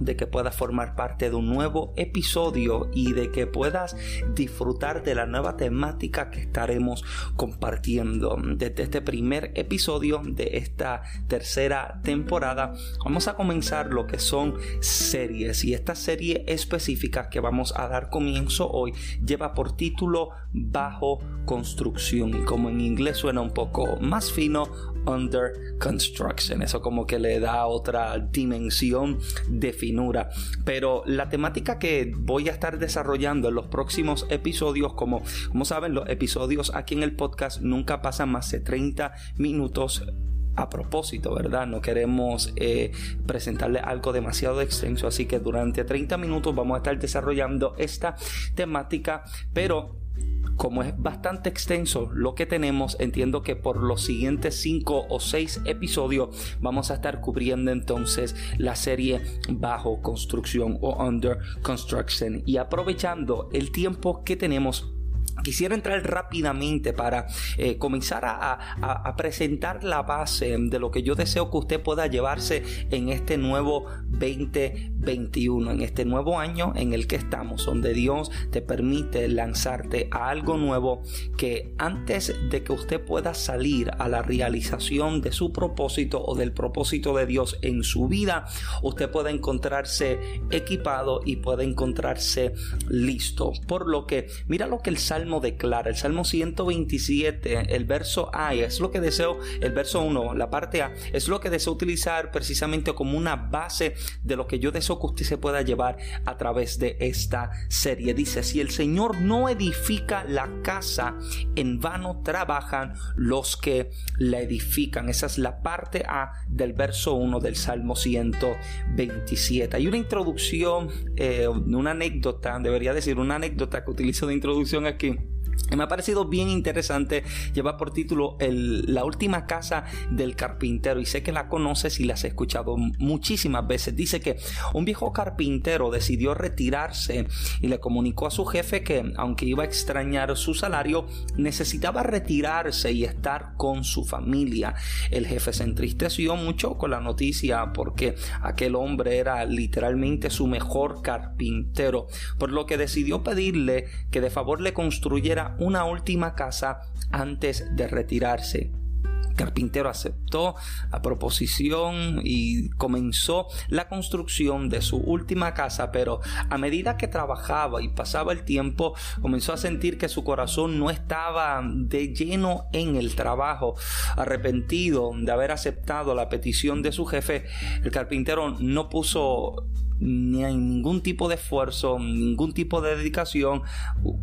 De que puedas formar parte de un nuevo episodio y de que puedas disfrutar de la nueva temática que estaremos compartiendo. Desde este primer episodio de esta tercera temporada vamos a comenzar lo que son series y esta serie específica que vamos a dar comienzo hoy lleva por título Bajo Construcción y como en inglés suena un poco más fino, Under Construction. Eso como que le da otra dimensión de finura. Pero la temática que voy a estar desarrollando en los próximos episodios, como, como saben, los episodios aquí en el podcast nunca pasan más de 30 minutos a propósito, ¿verdad? No queremos eh, presentarle algo demasiado extenso, así que durante 30 minutos vamos a estar desarrollando esta temática, pero como es bastante extenso lo que tenemos, entiendo que por los siguientes 5 o 6 episodios vamos a estar cubriendo entonces la serie bajo construcción o under construction. Y aprovechando el tiempo que tenemos Quisiera entrar rápidamente para eh, comenzar a, presentar la base de lo que yo deseo que usted pueda llevarse en este nuevo 2021, en este nuevo año en el que estamos, donde Dios te permite lanzarte a algo nuevo que antes de que usted pueda salir a la realización de su propósito o del propósito de Dios en su vida, usted puede encontrarse equipado y puede encontrarse listo. Por lo que, mira lo que el Salmo declara. El Salmo 127, el verso A, es lo que deseo, el verso 1, la parte A, es lo que deseo utilizar precisamente como una base de lo que yo deseo que usted se pueda llevar a través de esta serie. Dice, si el Señor no edifica la casa, en vano trabajan los que la edifican. Esa es la parte A del verso 1 del Salmo 127. Hay una introducción, eh, una anécdota, debería decir una anécdota que utilizo de introducción aquí me ha parecido bien interesante, lleva por título La última casa del carpintero y sé que la conoces y la has escuchado muchísimas veces. Dice que un viejo carpintero decidió retirarse y le comunicó a su jefe que aunque iba a extrañar su salario, necesitaba retirarse y estar con su familia. El jefe se entristeció mucho con la noticia porque aquel hombre era literalmente su mejor carpintero, por lo que decidió pedirle que de favor le construyera una última casa antes de retirarse. Carpintero aceptó la proposición y comenzó la construcción de su última casa, pero a medida que trabajaba y pasaba el tiempo, comenzó a sentir que su corazón no estaba de lleno en el trabajo. Arrepentido de haber aceptado la petición de su jefe, el carpintero no puso ni hay ningún tipo de esfuerzo, ningún tipo de dedicación,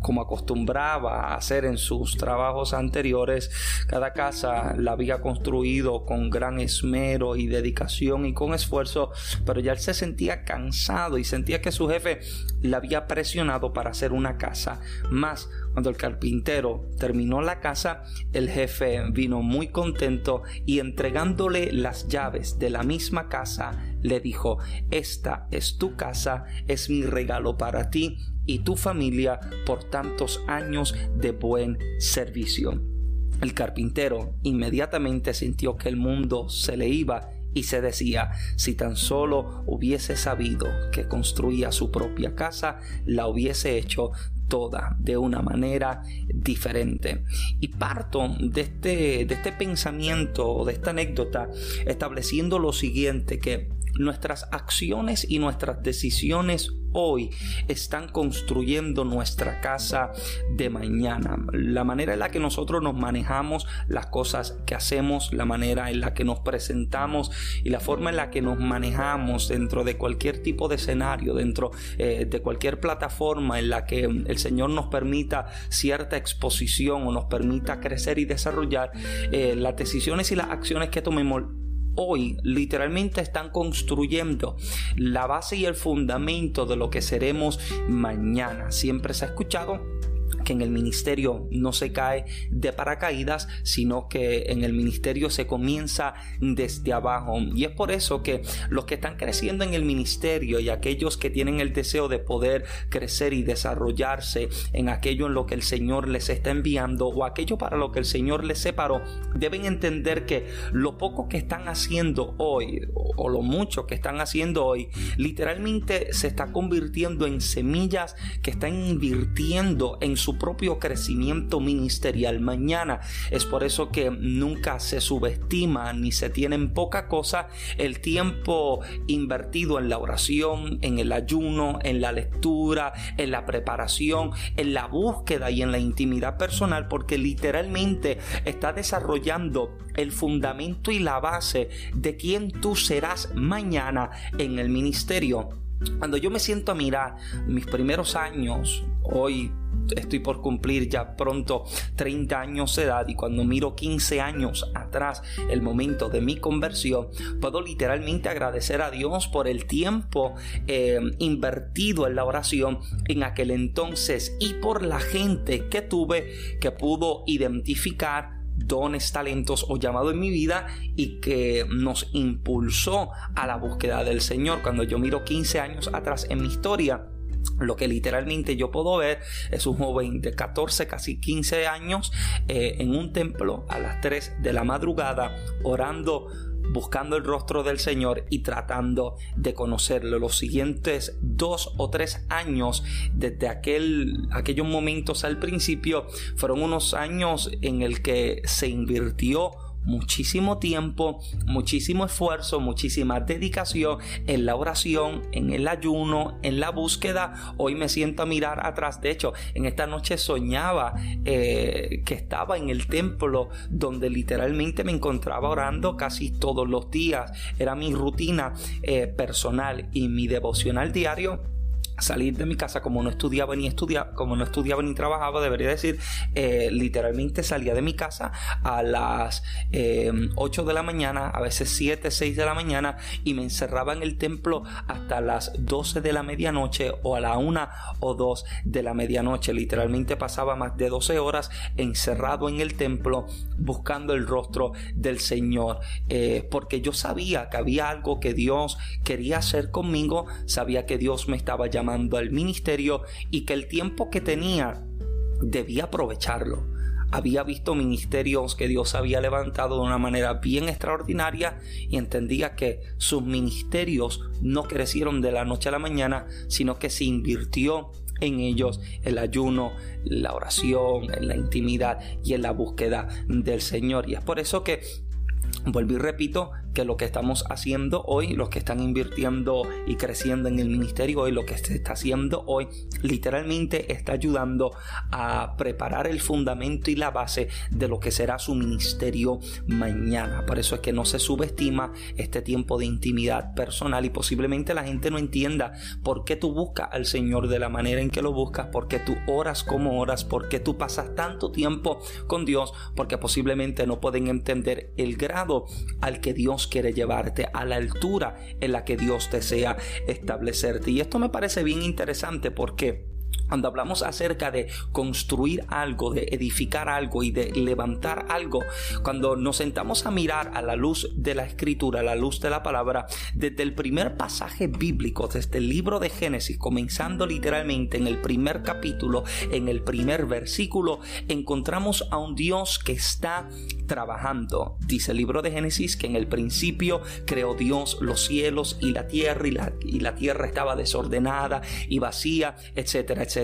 como acostumbraba a hacer en sus trabajos anteriores. Cada casa la había construido con gran esmero y dedicación y con esfuerzo, pero ya él se sentía cansado y sentía que su jefe le había presionado para hacer una casa más. Cuando el carpintero terminó la casa, el jefe vino muy contento y entregándole las llaves de la misma casa, le dijo, esta es tu casa, es mi regalo para ti y tu familia por tantos años de buen servicio. El carpintero inmediatamente sintió que el mundo se le iba y se decía, si tan solo hubiese sabido que construía su propia casa, la hubiese hecho toda de una manera diferente. Y parto de este, de este pensamiento, de esta anécdota, estableciendo lo siguiente, que nuestras acciones y nuestras decisiones hoy están construyendo nuestra casa de mañana. La manera en la que nosotros nos manejamos, las cosas que hacemos, la manera en la que nos presentamos y la forma en la que nos manejamos dentro de cualquier tipo de escenario, dentro eh, de cualquier plataforma en la que el Señor nos permita cierta exposición o nos permita crecer y desarrollar, eh, las decisiones y las acciones que tomemos hoy literalmente están construyendo la base y el fundamento de lo que seremos mañana. Siempre se ha escuchado que en el ministerio no se cae de paracaídas, sino que en el ministerio se comienza desde abajo. Y es por eso que los que están creciendo en el ministerio y aquellos que tienen el deseo de poder crecer y desarrollarse en aquello en lo que el Señor les está enviando o aquello para lo que el Señor les separó, deben entender que lo poco que están haciendo hoy o lo mucho que están haciendo hoy, literalmente se está convirtiendo en semillas que están invirtiendo en su propio crecimiento ministerial mañana. Es por eso que nunca se subestima ni se tiene en poca cosa el tiempo invertido en la oración, en el ayuno, en la lectura, en la preparación, en la búsqueda y en la intimidad personal, porque literalmente está desarrollando el fundamento y la base de quién tú serás mañana en el ministerio. Cuando yo me siento a mirar mis primeros años, hoy estoy por cumplir ya pronto 30 años de edad y cuando miro 15 años atrás el momento de mi conversión, puedo literalmente agradecer a Dios por el tiempo eh, invertido en la oración en aquel entonces y por la gente que tuve que pudo identificar dones, talentos o llamado en mi vida y que nos impulsó a la búsqueda del Señor. Cuando yo miro 15 años atrás en mi historia, lo que literalmente yo puedo ver es un joven de 14, casi 15 años eh, en un templo a las 3 de la madrugada orando buscando el rostro del Señor y tratando de conocerlo. Los siguientes dos o tres años, desde aquel, aquellos momentos al principio, fueron unos años en el que se invirtió muchísimo tiempo, muchísimo esfuerzo, muchísima dedicación en la oración, en el ayuno, en la búsqueda. Hoy me siento a mirar atrás. De hecho, en esta noche soñaba eh, que estaba en el templo donde literalmente me encontraba orando casi todos los días. Era mi rutina eh, personal y mi devocional diario salir de mi casa como no estudiaba ni estudiaba, como no estudiaba ni trabajaba, debería decir, eh, literalmente salía de mi casa a las 8 eh, de la mañana, a veces 7, 6 de la mañana y me encerraba en el templo hasta las 12 de la medianoche o a la 1 o 2 de la medianoche. Literalmente pasaba más de 12 horas encerrado en el templo buscando el rostro del Señor, eh, porque yo sabía que había algo que Dios quería hacer conmigo, sabía que Dios me estaba llamando al ministerio y que el tiempo que tenía debía aprovecharlo. Había visto ministerios que Dios había levantado de una manera bien extraordinaria y entendía que sus ministerios no crecieron de la noche a la mañana, sino que se invirtió en ellos el ayuno, la oración, en la intimidad y en la búsqueda del Señor. Y es por eso que Vuelvo y repito que lo que estamos haciendo hoy, los que están invirtiendo y creciendo en el ministerio hoy, lo que se está haciendo hoy, literalmente está ayudando a preparar el fundamento y la base de lo que será su ministerio mañana. Por eso es que no se subestima este tiempo de intimidad personal y posiblemente la gente no entienda por qué tú buscas al Señor de la manera en que lo buscas, por qué tú oras como oras, por qué tú pasas tanto tiempo con Dios, porque posiblemente no pueden entender el grado al que Dios quiere llevarte, a la altura en la que Dios desea establecerte. Y esto me parece bien interesante porque cuando hablamos acerca de construir algo, de edificar algo y de levantar algo, cuando nos sentamos a mirar a la luz de la escritura, a la luz de la palabra, desde el primer pasaje bíblico, desde el libro de Génesis, comenzando literalmente en el primer capítulo, en el primer versículo, encontramos a un Dios que está trabajando. Dice el libro de Génesis que en el principio creó Dios los cielos y la tierra y la, tierra estaba desordenada y vacía, etcétera etcétera,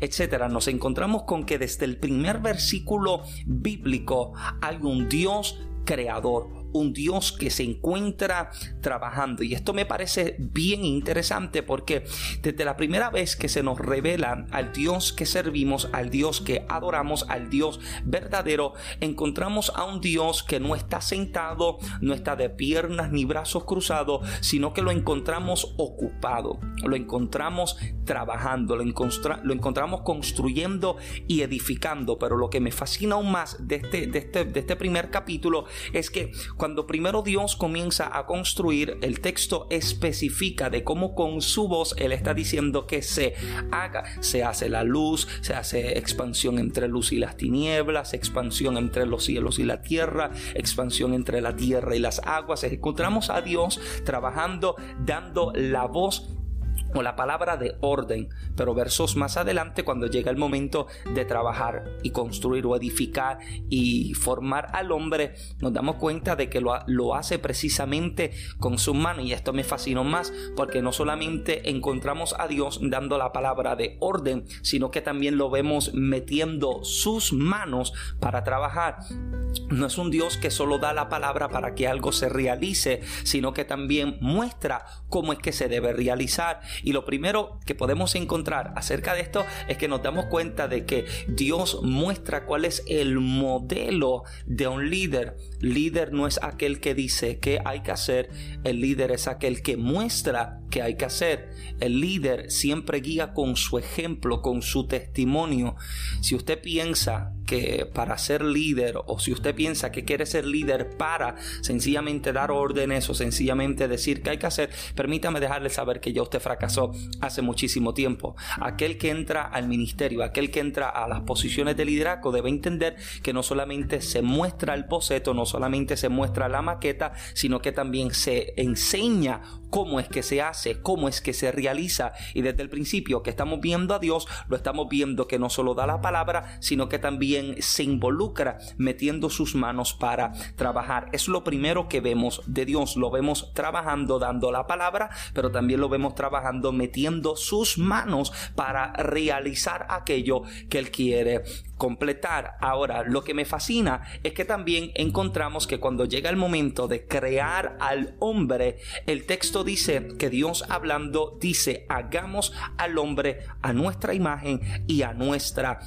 etcétera, Nos encontramos con que desde el primer versículo bíblico hay un Dios creador, un Dios que se encuentra trabajando. Y esto me parece bien interesante porque desde la primera vez que se nos revela al Dios que servimos, al Dios que adoramos, al Dios verdadero, encontramos a un Dios que no está sentado, no está de piernas ni brazos cruzados, sino que lo encontramos ocupado, lo encontramos trabajando, lo, lo encontramos construyendo y edificando. Pero lo que me fascina aún más de este, de este, de este primer capítulo es que cuando Cuando primero Dios comienza a construir, el texto especifica de cómo con su voz Él está diciendo que se haga. Se hace la luz, se hace expansión entre luz y las tinieblas, expansión entre los cielos y la tierra, expansión entre la tierra y las aguas. Encontramos a Dios trabajando, dando la voz o la palabra de orden, pero versos más adelante cuando llega el momento de trabajar y construir o edificar y formar al hombre, nos damos cuenta de que lo, lo hace precisamente con su mano y esto me fascinó más porque no solamente encontramos a Dios dando la palabra de orden, sino que también lo vemos metiendo sus manos para trabajar. No es un Dios que solo da la palabra para que algo se realice, sino que también muestra cómo es que se debe realizar y lo primero que podemos encontrar acerca de esto es que nos damos cuenta de que Dios muestra cuál es el modelo de un líder. Líder no es aquel que dice qué hay que hacer, el líder es aquel que muestra qué hay que hacer. El líder siempre guía con su ejemplo, con su testimonio. Si usted piensa que para ser líder o si usted piensa que quiere ser líder para sencillamente dar órdenes o sencillamente decir qué hay que hacer, permítame dejarle saber que ya usted fracasó hace muchísimo tiempo. Aquel que entra al ministerio, aquel que entra a las posiciones de liderazgo debe entender que no solamente se muestra el boceto, no solamente se muestra la maqueta, sino que también se enseña cómo es que se hace, cómo es que se realiza. Y desde el principio que estamos viendo a Dios, lo estamos viendo que no solo da la palabra, sino que también se involucra metiendo sus manos para trabajar. Es lo primero que vemos de Dios. Lo vemos trabajando, dando la palabra, pero también lo vemos trabajando, metiendo sus manos para realizar aquello que Él quiere completar. Ahora, lo que me fascina es que también encontramos que cuando llega el momento de crear al hombre, el texto dice que Dios hablando dice, hagamos al hombre a nuestra imagen y a nuestra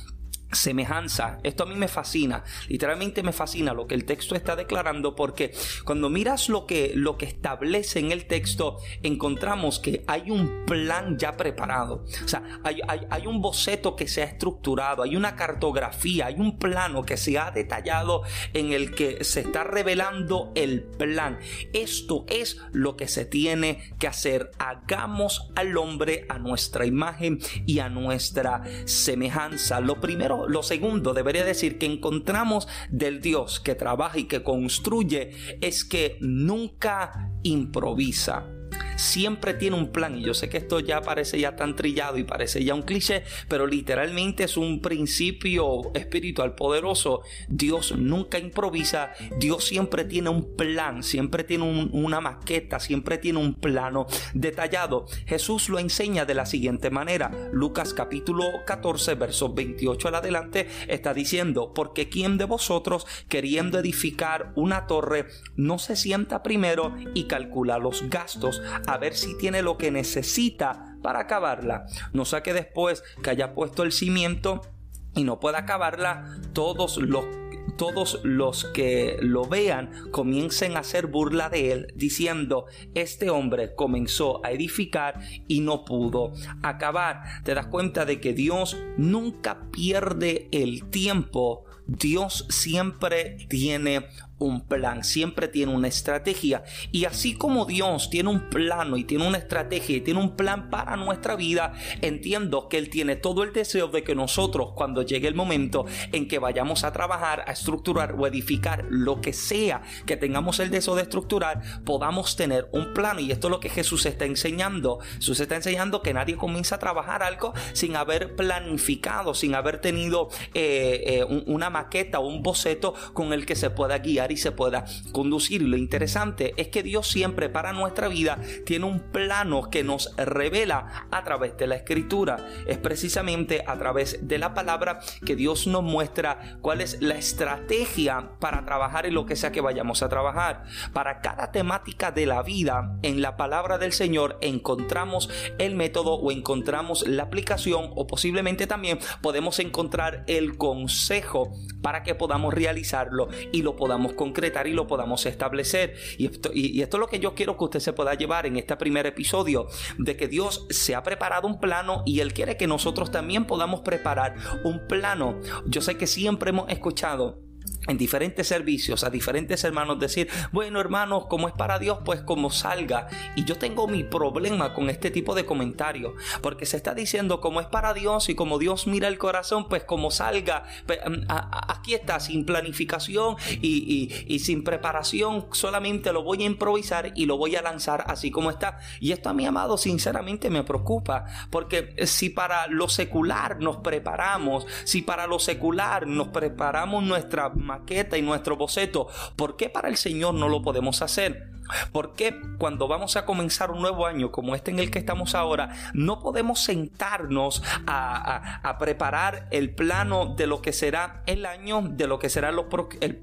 semejanza. Esto a mí me fascina, literalmente me fascina lo que el texto está declarando porque cuando miras lo que, lo que establece en el texto, encontramos que hay un plan ya preparado. O sea, hay, hay, un boceto que se ha estructurado, hay una cartografía, hay un plano que se ha detallado en el que se está revelando el plan. Esto es lo que se tiene que hacer. Hagamos al hombre a nuestra imagen y a nuestra semejanza. Lo primero lo segundo, debería decir que encontramos del Dios que trabaja y que construye es que nunca improvisa siempre tiene un plan. Y yo sé que esto ya parece ya tan trillado y parece ya un cliché, pero literalmente es un principio espiritual poderoso. Dios nunca improvisa, Dios siempre tiene un plan, siempre tiene una maqueta, siempre tiene un plano detallado. Jesús lo enseña de la siguiente manera. Lucas capítulo 14, versos 28 al adelante, está diciendo, porque ¿quién de vosotros queriendo edificar una torre no se sienta primero y calcula los gastos a ver si tiene lo que necesita para acabarla. No saque después que haya puesto el cimiento y no pueda acabarla, todos los todos los que lo vean comiencen a hacer burla de él, diciendo, este hombre comenzó a edificar y no pudo acabar. Te das cuenta de que Dios nunca pierde el tiempo. Dios siempre tiene un plan, siempre tiene una estrategia. Y así como Dios tiene un plano y tiene una estrategia y tiene un plan para nuestra vida, entiendo que Él tiene todo el deseo de que nosotros, cuando llegue el momento en que vayamos a trabajar, a estructurar o edificar lo que sea que tengamos el deseo de estructurar, podamos tener un plano. Y esto es lo que Jesús está enseñando. Jesús está enseñando que nadie comienza a trabajar algo sin haber planificado, sin haber tenido eh, eh, una maqueta o un boceto con el que se pueda guiar y se pueda conducir. Lo interesante es que Dios siempre para nuestra vida tiene un plano que nos revela a través de la escritura. Es precisamente a través de la palabra que Dios nos muestra cuál es la estrategia para trabajar en lo que sea que vayamos a trabajar. Para cada temática de la vida, en la palabra del Señor encontramos el método o encontramos la aplicación o posiblemente también podemos encontrar el consejo para que podamos realizarlo y lo podamos concretar y lo podamos establecer. Y esto, y, esto es lo que yo quiero que usted se pueda llevar en este primer episodio, de que Dios se ha preparado un plano y Él quiere que nosotros también podamos preparar un plano. Yo sé que siempre hemos escuchado en diferentes servicios a diferentes hermanos decir, bueno hermanos, como es para Dios, pues como salga. Y yo tengo mi problema con este tipo de comentarios, porque se está diciendo como es para Dios y como Dios mira el corazón, pues como salga. Mm, aquí está, sin planificación y, y sin preparación, solamente lo voy a improvisar y lo voy a lanzar así como está. Y esto a mi amado sinceramente me preocupa, porque si para lo secular nos preparamos, si para lo secular nos preparamos nuestra y nuestro boceto, ¿por qué para el Señor no lo podemos hacer? ¿Por qué cuando vamos a comenzar un nuevo año como este en el que estamos ahora, no podemos sentarnos a, preparar el plano de lo que será el año, de lo que serán los,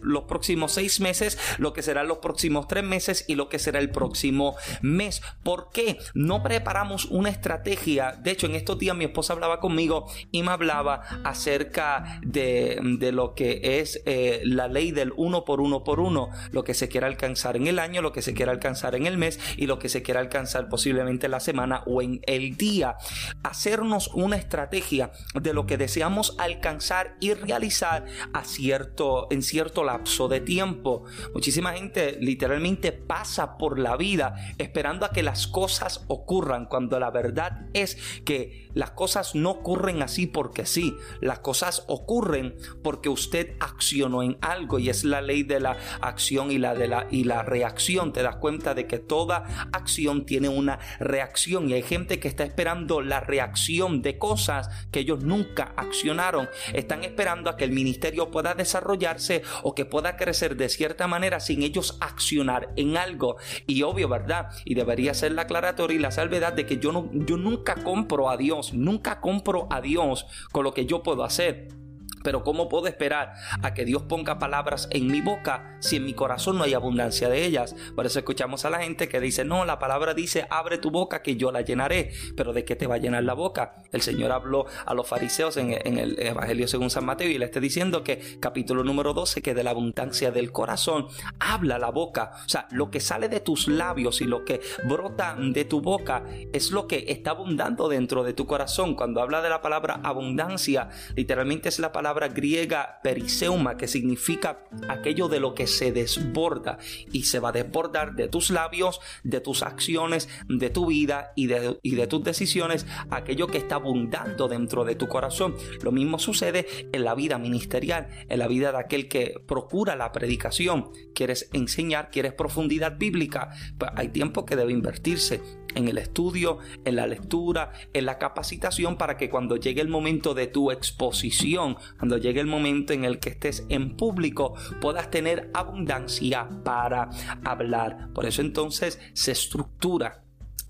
los próximos seis meses, lo que serán los próximos tres meses y lo que será el próximo mes? ¿Por qué no preparamos una estrategia? De hecho, en estos días mi esposa hablaba conmigo y me hablaba acerca de, lo que es eh, la ley del uno por uno por uno, lo que se quiere alcanzar en el año, lo que se quiera alcanzar en el mes y lo que se quiera alcanzar posiblemente en la semana o en el día. Hacernos una estrategia de lo que deseamos alcanzar y realizar a cierto, en cierto lapso de tiempo. Muchísima gente literalmente pasa por la vida esperando a que las cosas ocurran cuando la verdad es que las cosas no ocurren así porque sí. Las cosas ocurren porque usted accionó en algo y es la ley de la acción y la de la y la reacción das cuenta de que toda acción tiene una reacción y hay gente que está esperando la reacción de cosas que ellos nunca accionaron. Están esperando a que el ministerio pueda desarrollarse o que pueda crecer de cierta manera sin ellos accionar en algo. Y obvio, ¿verdad? Y debería ser la aclaratoria y la salvedad de que yo, no, yo nunca compro a Dios, nunca compro a Dios con lo que yo puedo hacer. Pero ¿cómo puedo esperar a que Dios ponga palabras en mi boca si en mi corazón no hay abundancia de ellas? Por eso escuchamos a la gente que dice, no, la palabra dice, abre tu boca que yo la llenaré. Pero ¿de qué te va a llenar la boca? El Señor habló a los fariseos en, el Evangelio según San Mateo y le está diciendo que capítulo número 12, que de la abundancia del corazón habla la boca. O sea, lo que sale de tus labios y lo que brota de tu boca es lo que está abundando dentro de tu corazón. Cuando habla de la palabra abundancia, literalmente es la palabra griega periseuma, que significa aquello de lo que se desborda y se va a desbordar de tus labios, de tus acciones, de tu vida y de, y de tus decisiones, aquello que está abundando dentro de tu corazón. Lo mismo sucede en la vida ministerial, en la vida de aquel que procura la predicación. Quieres enseñar, quieres profundidad bíblica, pues hay tiempo que debe invertirse en el estudio, en la lectura, en la capacitación para que cuando llegue el momento de tu exposición, cuando llegue el momento en el que estés en público, puedas tener abundancia para hablar. Por eso entonces se estructura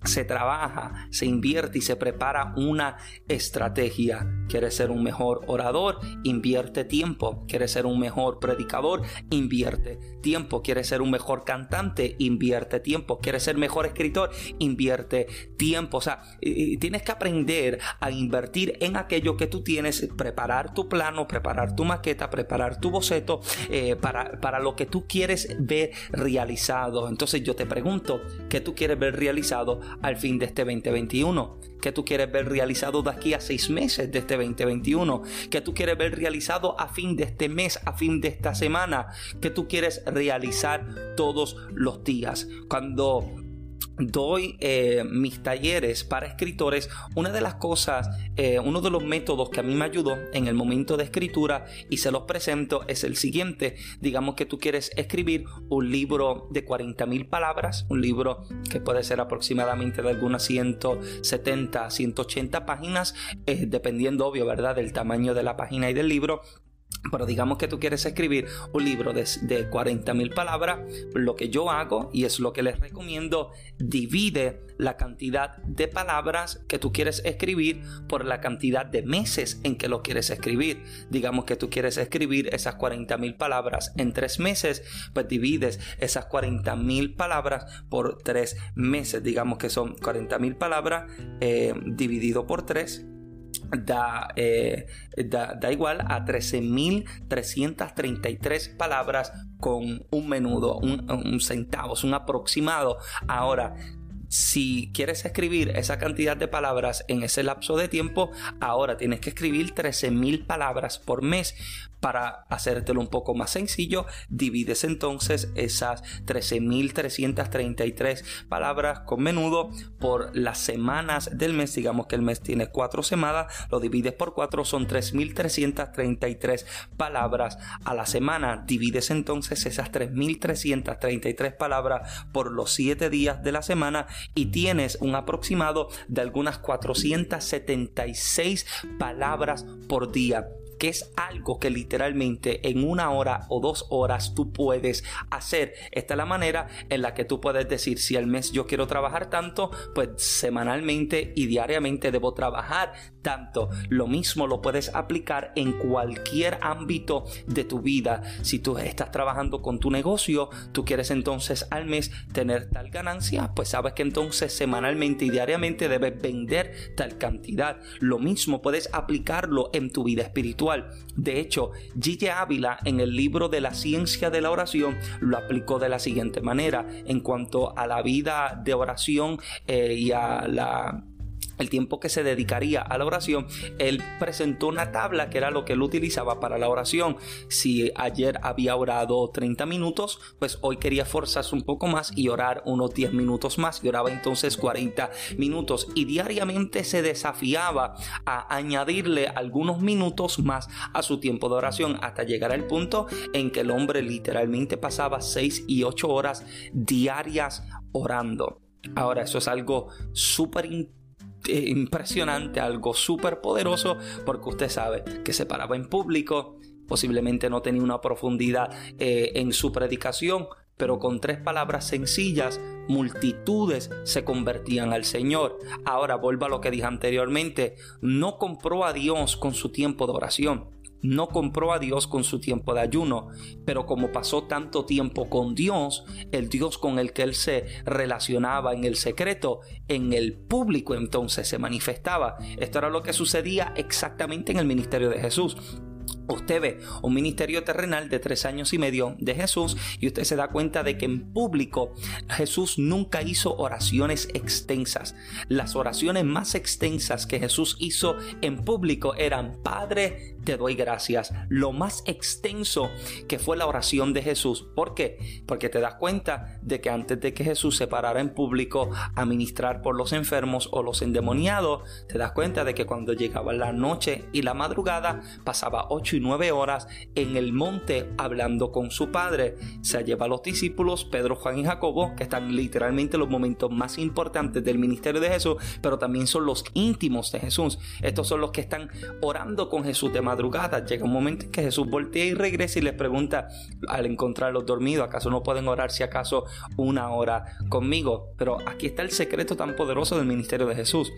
se trabaja, se invierte y se prepara una estrategia. ¿Quieres ser un mejor orador? Invierte tiempo. ¿Quieres ser un mejor predicador? Invierte tiempo. ¿Quieres ser un mejor cantante? Invierte tiempo. ¿Quieres ser mejor escritor? Invierte tiempo. O sea, tienes que aprender a invertir en aquello que tú tienes, preparar tu plano, preparar tu maqueta, preparar tu boceto eh, para, para lo que tú quieres ver realizado. Entonces yo te pregunto, ¿qué tú quieres ver realizado al fin de este 2021? ¿Qué tú quieres ver realizado de aquí a seis meses de este 2021? ¿Qué tú quieres ver realizado a fin de este mes, a fin de esta semana? ¿Qué tú quieres realizar todos los días? Cuando doy eh, mis talleres para escritores, una de las cosas, eh, uno de los métodos que a mí me ayudó en el momento de escritura y se los presento es el siguiente. Digamos que tú quieres escribir un libro de 40 mil palabras, un libro que puede ser aproximadamente de algunas 170, 180 páginas, eh, dependiendo obvio, ¿verdad?, del tamaño de la página y del libro. Pero digamos que tú quieres escribir un libro de, de 40 mil palabras, lo que yo hago y es lo que les recomiendo, divide la cantidad de palabras que tú quieres escribir por la cantidad de meses en que lo quieres escribir. Digamos que tú quieres escribir esas 40 mil palabras en tres meses, pues divides esas 40 mil palabras por tres meses. Digamos que son 40 mil palabras eh, dividido por tres eh, da, da, igual a 13.333 palabras con un menudo, un, un centavos, un aproximado. Ahora, si quieres escribir esa cantidad de palabras en ese lapso de tiempo, ahora tienes que escribir 13.000 palabras por mes Para hacértelo un poco más sencillo, divides entonces esas 13.333 palabras con menudo por las semanas del mes. Digamos que el mes tiene cuatro semanas, lo divides por cuatro, son 3.333 palabras a la semana. Divides entonces esas 3.333 palabras por los siete días de la semana y tienes un aproximado de algunas 476 palabras por día que es algo que literalmente en una hora o dos horas tú puedes hacer. Esta es la manera en la que tú puedes decir si al mes yo quiero trabajar tanto, pues semanalmente y diariamente debo trabajar tanto. Lo mismo lo puedes aplicar en cualquier ámbito de tu vida. Si tú estás trabajando con tu negocio, tú quieres entonces al mes tener tal ganancia, pues sabes que entonces semanalmente y diariamente debes vender tal cantidad. Lo mismo puedes aplicarlo en tu vida espiritual. De hecho, Gigi Ávila en el libro de la ciencia de la oración lo aplicó de la siguiente manera. En cuanto a la vida de oración eh, y a la el tiempo que se dedicaría a la oración, él presentó una tabla que era lo que él utilizaba para la oración. Si ayer había orado 30 minutos, pues hoy quería forzarse un poco más y orar unos 10 minutos más y oraba entonces 40 minutos y diariamente se desafiaba a añadirle algunos minutos más a su tiempo de oración hasta llegar al punto en que el hombre literalmente pasaba 6 y 8 horas diarias orando. Ahora, eso es algo súper importante impresionante, algo súper poderoso, porque usted sabe que se paraba en público, posiblemente no tenía una profundidad eh, en su predicación, pero con tres palabras sencillas, multitudes se convertían al Señor. Ahora vuelvo a lo que dije anteriormente, no compró a Dios con su tiempo de oración no compró a Dios con su tiempo de ayuno, pero como pasó tanto tiempo con Dios, el Dios con el que él se relacionaba en el secreto, en el público entonces se manifestaba. Esto era lo que sucedía exactamente en el ministerio de Jesús. Usted ve un ministerio terrenal de tres años y medio de Jesús y usted se da cuenta de que en público Jesús nunca hizo oraciones extensas. Las oraciones más extensas que Jesús hizo en público eran Padre, te doy gracias. Lo más extenso que fue la oración de Jesús. ¿Por qué? Porque te das cuenta de que antes de que Jesús se parara en público a ministrar por los enfermos o los endemoniados, te das cuenta de que cuando llegaba la noche y la madrugada pasaba y nueve horas en el monte hablando con su padre. Se lleva a los discípulos Pedro, Juan y Jacobo, que están literalmente los momentos más importantes del ministerio de Jesús, pero también son los íntimos de Jesús. Estos son los que están orando con Jesús de madrugada. Llega un momento en que Jesús voltea y regresa y les pregunta al encontrarlos dormidos, ¿acaso no pueden orar si acaso una hora conmigo? Pero aquí está el secreto tan poderoso del ministerio de Jesús.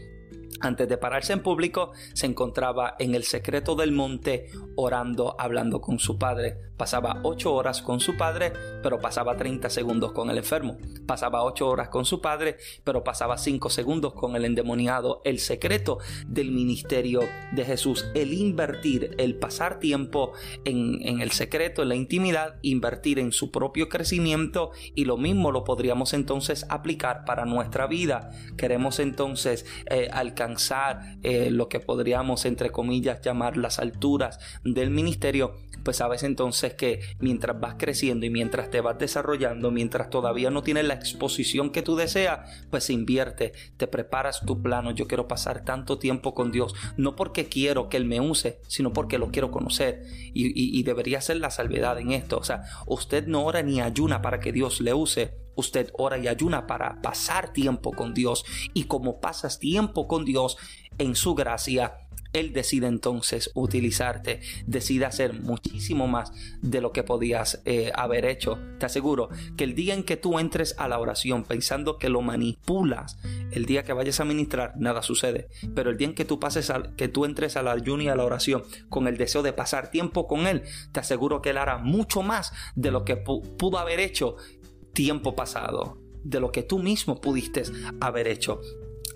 Antes de pararse en público, se encontraba en el secreto del monte orando, hablando con su padre. Pasaba ocho horas con su padre, pero pasaba 30 segundos con el enfermo. Pasaba ocho horas con su padre, pero pasaba cinco segundos con el endemoniado. El secreto del ministerio de Jesús, el invertir, el pasar tiempo en, el secreto, en la intimidad, invertir en su propio crecimiento y lo mismo lo podríamos entonces aplicar para nuestra vida. Queremos entonces eh, alcanzar eh, lo que podríamos, entre comillas, llamar las alturas del ministerio, pues sabes entonces que mientras vas creciendo y mientras te vas desarrollando, mientras todavía no tienes la exposición que tú deseas, pues invierte, te preparas tu plano. Yo quiero pasar tanto tiempo con Dios, no porque quiero que Él me use, sino porque lo quiero conocer. Y, y debería ser la salvedad en esto. O sea, usted no ora ni ayuna para que Dios le use usted ora y ayuna para pasar tiempo con Dios y como pasas tiempo con Dios en su gracia, él decide entonces utilizarte, decide hacer muchísimo más de lo que podías eh, haber hecho. Te aseguro que el día en que tú entres a la oración pensando que lo manipulas, el día que vayas a ministrar, nada sucede. Pero el día en que tú pases que tú entres a la ayuno y a la oración con el deseo de pasar tiempo con Él, te aseguro que Él hará mucho más de lo que pudo haber hecho tiempo pasado, de lo que tú mismo pudiste haber hecho.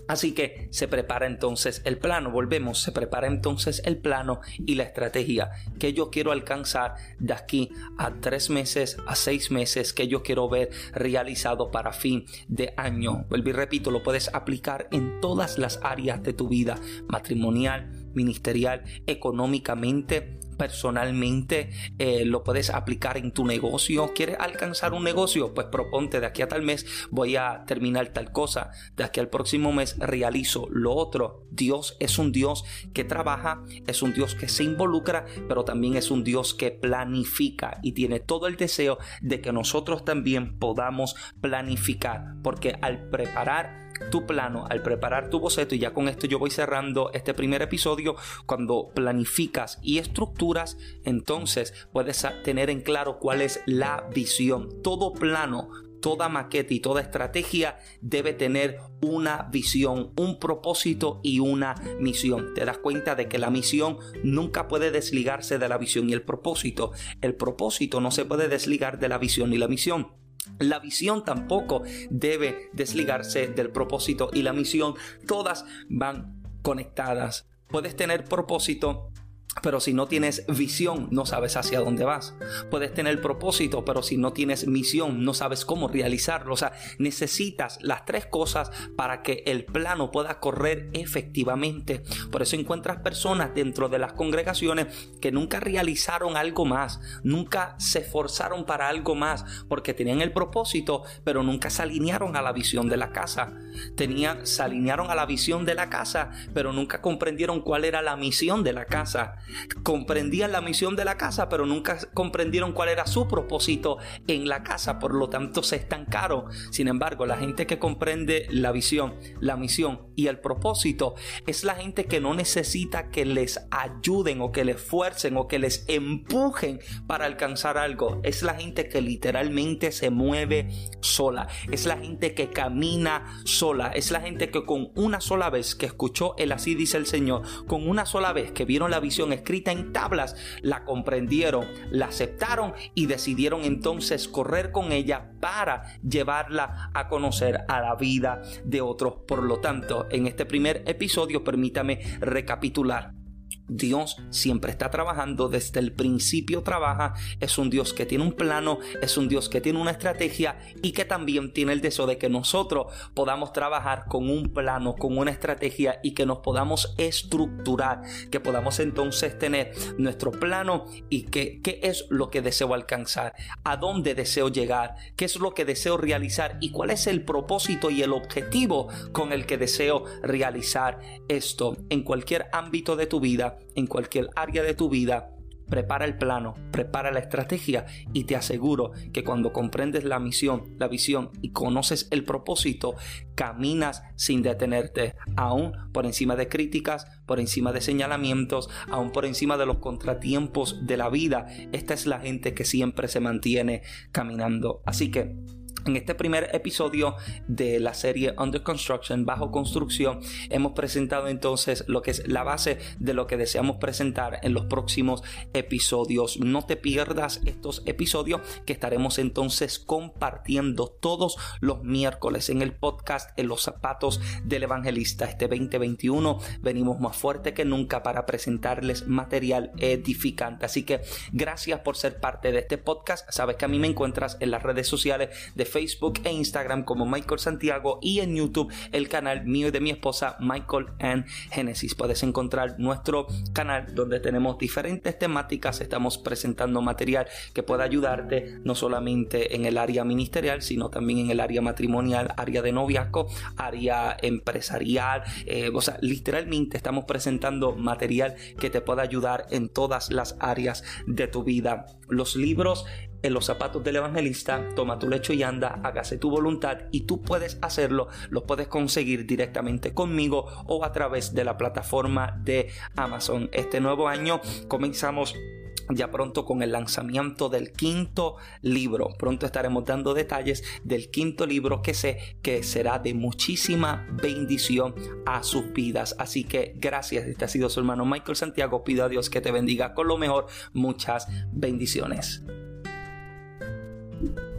Así que se prepara entonces el plano, volvemos, se prepara entonces el plano y la estrategia que yo quiero alcanzar de aquí a tres meses, a seis meses, que yo quiero ver realizado para fin de año. Vuelvo y repito, lo puedes aplicar en todas las áreas de tu vida, matrimonial, ministerial, económicamente, personalmente, eh, lo puedes aplicar en tu negocio. ¿Quieres alcanzar un negocio? Pues proponte de aquí a tal mes voy a terminar tal cosa, de aquí al próximo mes realizo lo otro. Dios es un Dios que trabaja, es un Dios que se involucra, pero también es un Dios que planifica y tiene todo el deseo de que nosotros también podamos planificar, porque al preparar tu plano, al preparar tu boceto, y ya con esto yo voy cerrando este primer episodio, cuando planificas y estructuras, entonces puedes tener en claro cuál es la visión. Todo plano, toda maqueta y toda estrategia debe tener una visión, un propósito y una misión. Te das cuenta de que la misión nunca puede desligarse de la visión y el propósito. El propósito no se puede desligar de la visión y la misión. La visión tampoco debe desligarse del propósito y la misión. Todas van conectadas. Puedes tener propósito pero si no tienes visión, no sabes hacia dónde vas. Puedes tener propósito, pero si no tienes misión, no sabes cómo realizarlo. O sea, necesitas las tres cosas para que el plano pueda correr efectivamente. Por eso encuentras personas dentro de las congregaciones que nunca realizaron algo más, nunca se esforzaron para algo más, porque tenían el propósito, pero nunca se alinearon a la visión de la casa. Tenían, se alinearon a la visión de la casa, pero nunca comprendieron cuál era la misión de la casa comprendían la misión de la casa, pero nunca comprendieron cuál era su propósito en la casa, por lo tanto se estancaron. Sin embargo, la gente que comprende la visión, la misión y el propósito es la gente que no necesita que les ayuden o que les fuercen o que les empujen para alcanzar algo. Es la gente que literalmente se mueve sola. Es la gente que camina sola. Es la gente que con una sola vez que escuchó el así dice el Señor, con una sola vez que vieron la visión escrita en tablas, la comprendieron, la aceptaron y decidieron entonces correr con ella para llevarla a conocer a la vida de otros. Por lo tanto, en este primer episodio permítame recapitular. Dios siempre está trabajando, desde el principio trabaja, es un Dios que tiene un plano, es un Dios que tiene una estrategia y que también tiene el deseo de que nosotros podamos trabajar con un plano, con una estrategia y que nos podamos estructurar, que podamos entonces tener nuestro plano y qué es lo que deseo alcanzar, a dónde deseo llegar, qué es lo que deseo realizar y cuál es el propósito y el objetivo con el que deseo realizar esto en cualquier ámbito de tu vida en cualquier área de tu vida, prepara el plano, prepara la estrategia y te aseguro que cuando comprendes la misión, la visión y conoces el propósito, caminas sin detenerte, aún por encima de críticas, por encima de señalamientos, aún por encima de los contratiempos de la vida. Esta es la gente que siempre se mantiene caminando. Así que en este primer episodio de la serie Under Construction, bajo construcción, hemos presentado entonces lo que es la base de lo que deseamos presentar en los próximos episodios. No te pierdas estos episodios que estaremos entonces compartiendo todos los miércoles en el podcast En los zapatos del evangelista. Este 2021 venimos más fuerte que nunca para presentarles material edificante. Así que gracias por ser parte de este podcast. Sabes que a mí me encuentras en las redes sociales de Facebook e Instagram como Michael Santiago y en YouTube el canal mío y de mi esposa Michael and Genesis. Puedes encontrar nuestro canal donde tenemos diferentes temáticas, estamos presentando material que pueda ayudarte no solamente en el área ministerial, sino también en el área matrimonial, área de noviazgo, área empresarial, eh, o sea, literalmente estamos presentando material que te pueda ayudar en todas las áreas de tu vida. Los libros en los zapatos del evangelista, toma tu lecho y anda, hágase tu voluntad y tú puedes hacerlo, lo puedes conseguir directamente conmigo o a través de la plataforma de Amazon. Este nuevo año comenzamos ya pronto con el lanzamiento del quinto libro. Pronto estaremos dando detalles del quinto libro que sé que será de muchísima bendición a sus vidas. Así que gracias. Este ha sido su hermano Michael Santiago. Pido a Dios que te bendiga con lo mejor. Muchas bendiciones. thank you